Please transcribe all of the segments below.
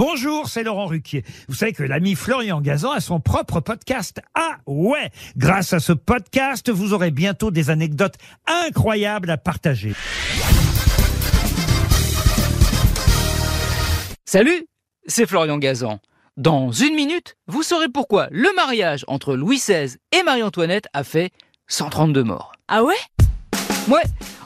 Bonjour, c'est Laurent Ruquier. Vous savez que l'ami Florian Gazan a son propre podcast. Ah ouais Grâce à ce podcast, vous aurez bientôt des anecdotes incroyables à partager. Salut, c'est Florian Gazan. Dans une minute, vous saurez pourquoi le mariage entre Louis XVI et Marie-Antoinette a fait 132 morts. Ah ouais? Ouais,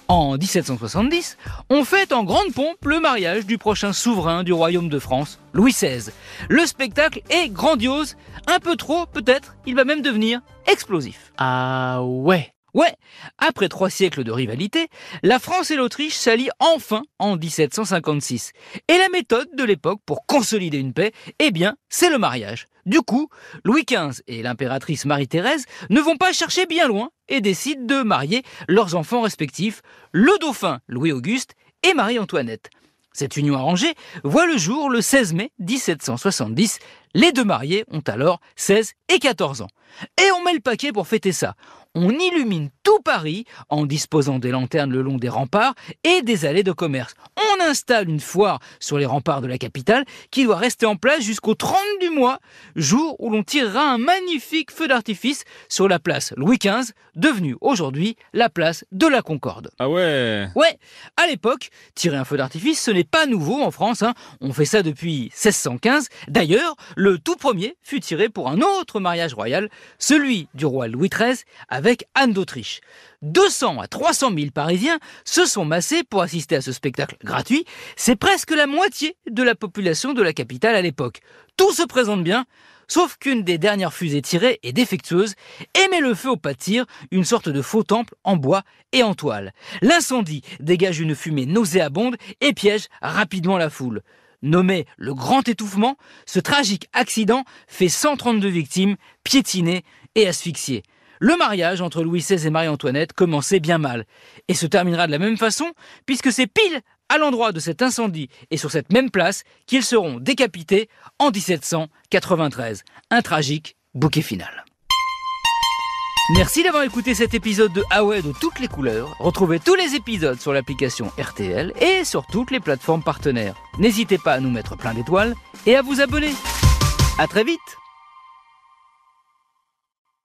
en 1770, on fête en grande pompe le mariage du prochain souverain du royaume de France, Louis XVI. Le spectacle est grandiose, un peu trop peut-être, il va même devenir explosif. Ah ouais Ouais, après trois siècles de rivalité, la France et l'Autriche s'allient enfin en 1756. Et la méthode de l'époque pour consolider une paix, eh bien, c'est le mariage. Du coup, Louis XV et l'impératrice Marie-Thérèse ne vont pas chercher bien loin et décident de marier leurs enfants respectifs, le dauphin Louis-Auguste et Marie-Antoinette. Cette union arrangée voit le jour le 16 mai 1770. Les deux mariés ont alors 16 et 14 ans. Et on met le paquet pour fêter ça on illumine tout Paris en disposant des lanternes le long des remparts et des allées de commerce. On installe une foire sur les remparts de la capitale qui doit rester en place jusqu'au 30 du mois, jour où l'on tirera un magnifique feu d'artifice sur la place Louis XV, devenue aujourd'hui la place de la Concorde. Ah ouais Ouais, à l'époque, tirer un feu d'artifice, ce n'est pas nouveau en France, hein. on fait ça depuis 1615. D'ailleurs, le tout premier fut tiré pour un autre mariage royal, celui du roi Louis XIII avec Anne d'Autriche. 200 à 300 000 Parisiens se sont massés pour assister à ce spectacle gratuit. C'est presque la moitié de la population de la capitale à l'époque. Tout se présente bien, sauf qu'une des dernières fusées tirées est défectueuse et met le feu au pas de tir, une sorte de faux temple en bois et en toile. L'incendie dégage une fumée nauséabonde et piège rapidement la foule. Nommé le grand étouffement, ce tragique accident fait 132 victimes piétinées et asphyxiées le mariage entre Louis XVI et Marie-Antoinette commençait bien mal, et se terminera de la même façon, puisque c'est pile à l'endroit de cet incendie et sur cette même place qu'ils seront décapités en 1793. Un tragique bouquet final. Merci d'avoir écouté cet épisode de Ah de toutes les couleurs. Retrouvez tous les épisodes sur l'application RTL et sur toutes les plateformes partenaires. N'hésitez pas à nous mettre plein d'étoiles et à vous abonner. À très vite